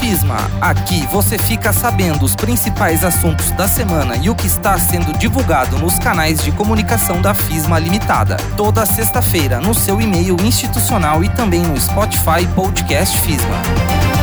FISMA. Aqui você fica sabendo os principais assuntos da semana e o que está sendo divulgado nos canais de comunicação da FISMA Limitada. Toda sexta-feira no seu e-mail institucional e também no Spotify Podcast FISMA.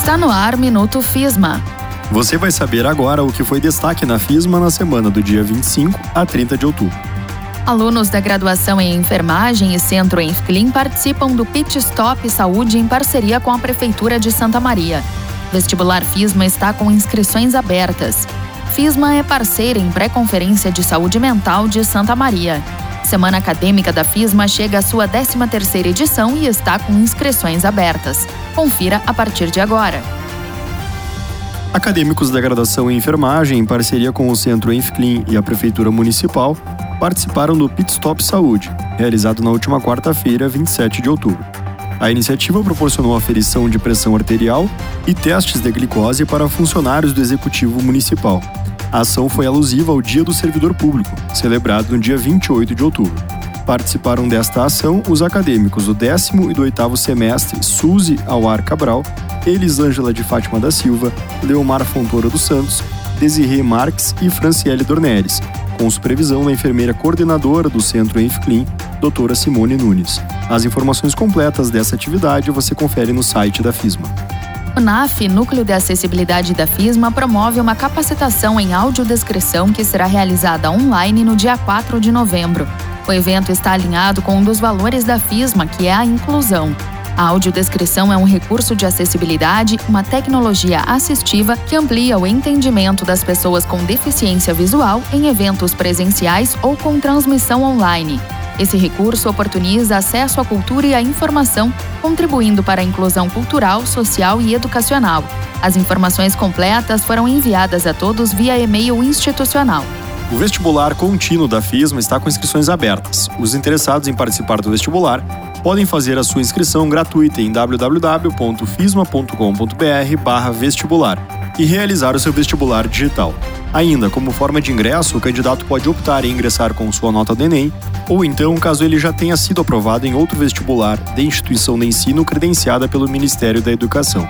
Está no ar Minuto FISMA. Você vai saber agora o que foi destaque na FISMA na semana do dia 25 a 30 de outubro. Alunos da graduação em enfermagem e centro Enfclean participam do Pit Stop Saúde em parceria com a Prefeitura de Santa Maria. Vestibular FISMA está com inscrições abertas. FISMA é parceira em pré-conferência de saúde mental de Santa Maria. Semana Acadêmica da FISMA chega à sua 13ª edição e está com inscrições abertas. Confira a partir de agora. Acadêmicos da graduação em enfermagem, em parceria com o Centro Enfclean e a Prefeitura Municipal, participaram do Pit Stop Saúde, realizado na última quarta-feira, 27 de outubro. A iniciativa proporcionou aferição de pressão arterial e testes de glicose para funcionários do Executivo Municipal. A ação foi alusiva ao Dia do Servidor Público, celebrado no dia 28 de outubro. Participaram desta ação os acadêmicos do décimo e do oitavo semestre Suzy Auar Cabral, Elisângela de Fátima da Silva, Leomar Fontoura dos Santos, Desirê Marques e Franciele Dornelles, com supervisão da enfermeira coordenadora do Centro Enfclean, doutora Simone Nunes. As informações completas dessa atividade você confere no site da FISMA. O NAF, Núcleo de Acessibilidade da FISMA, promove uma capacitação em audiodescrição que será realizada online no dia 4 de novembro. O evento está alinhado com um dos valores da FISMA, que é a inclusão. A audiodescrição é um recurso de acessibilidade, uma tecnologia assistiva que amplia o entendimento das pessoas com deficiência visual em eventos presenciais ou com transmissão online. Esse recurso oportuniza acesso à cultura e à informação, contribuindo para a inclusão cultural, social e educacional. As informações completas foram enviadas a todos via e-mail institucional. O vestibular contínuo da FISMA está com inscrições abertas. Os interessados em participar do vestibular podem fazer a sua inscrição gratuita em www.fisma.com.br/vestibular e realizar o seu vestibular digital. Ainda, como forma de ingresso, o candidato pode optar em ingressar com sua nota do Enem, ou então, caso ele já tenha sido aprovado em outro vestibular de instituição de ensino credenciada pelo Ministério da Educação.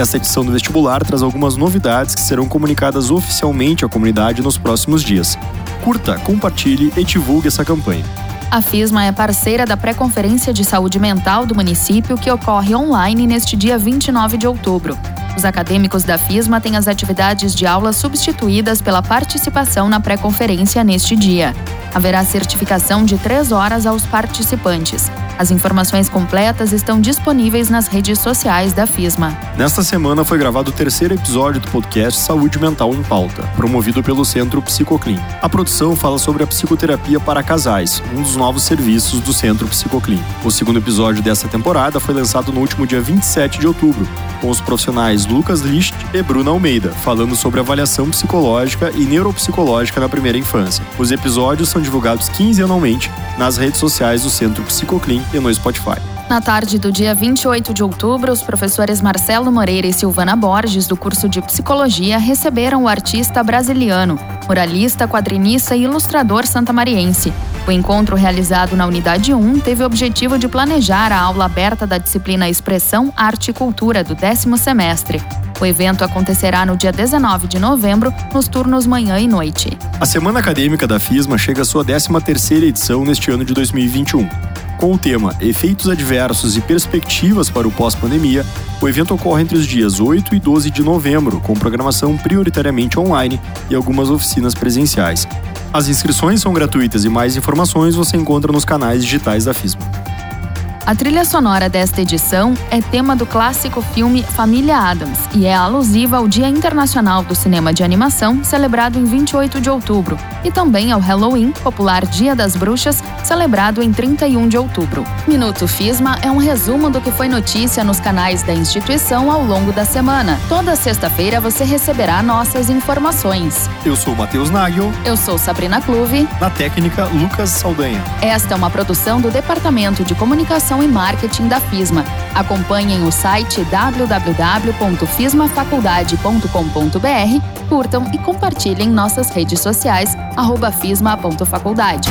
Esta edição do vestibular traz algumas novidades que serão comunicadas oficialmente à comunidade nos próximos dias. Curta, compartilhe e divulgue essa campanha. A FISMA é parceira da pré-conferência de saúde mental do município que ocorre online neste dia 29 de outubro. Os acadêmicos da FISMA têm as atividades de aula substituídas pela participação na pré-conferência neste dia. Haverá certificação de três horas aos participantes. As informações completas estão disponíveis nas redes sociais da FISMA. Nesta semana foi gravado o terceiro episódio do podcast Saúde Mental em Pauta, promovido pelo Centro Psicoclin. A produção fala sobre a psicoterapia para casais, um dos novos serviços do Centro Psicoclin. O segundo episódio dessa temporada foi lançado no último dia 27 de outubro, com os profissionais Lucas Licht e Bruna Almeida, falando sobre avaliação psicológica e neuropsicológica na primeira infância. Os episódios são divulgados quinzenalmente nas redes sociais do Centro Psicoclin e no Spotify. Na tarde do dia 28 de outubro, os professores Marcelo Moreira e Silvana Borges, do curso de Psicologia, receberam o artista brasiliano, muralista, quadrinista e ilustrador santamariense. O encontro realizado na Unidade 1 teve o objetivo de planejar a aula aberta da disciplina Expressão, Arte e Cultura do décimo semestre. O evento acontecerá no dia 19 de novembro, nos turnos manhã e noite. A Semana Acadêmica da FISMA chega à sua 13ª edição neste ano de 2021. Com o tema Efeitos Adversos e Perspectivas para o Pós-Pandemia, o evento ocorre entre os dias 8 e 12 de novembro, com programação prioritariamente online e algumas oficinas presenciais. As inscrições são gratuitas e mais informações você encontra nos canais digitais da FISMA. A trilha sonora desta edição é tema do clássico filme Família Adams e é alusiva ao Dia Internacional do Cinema de Animação, celebrado em 28 de outubro, e também ao Halloween, popular Dia das Bruxas, celebrado em 31 de outubro. Minuto FISMA é um resumo do que foi notícia nos canais da instituição ao longo da semana. Toda sexta-feira você receberá nossas informações. Eu sou Matheus Nagel. Eu sou Sabrina Clube. Na técnica, Lucas Saldanha. Esta é uma produção do Departamento de Comunicação Comunicação e Marketing da FISMA. Acompanhem o site www.fismafaculdade.com.br, curtam e compartilhem nossas redes sociais, arroba fisma.faculdade.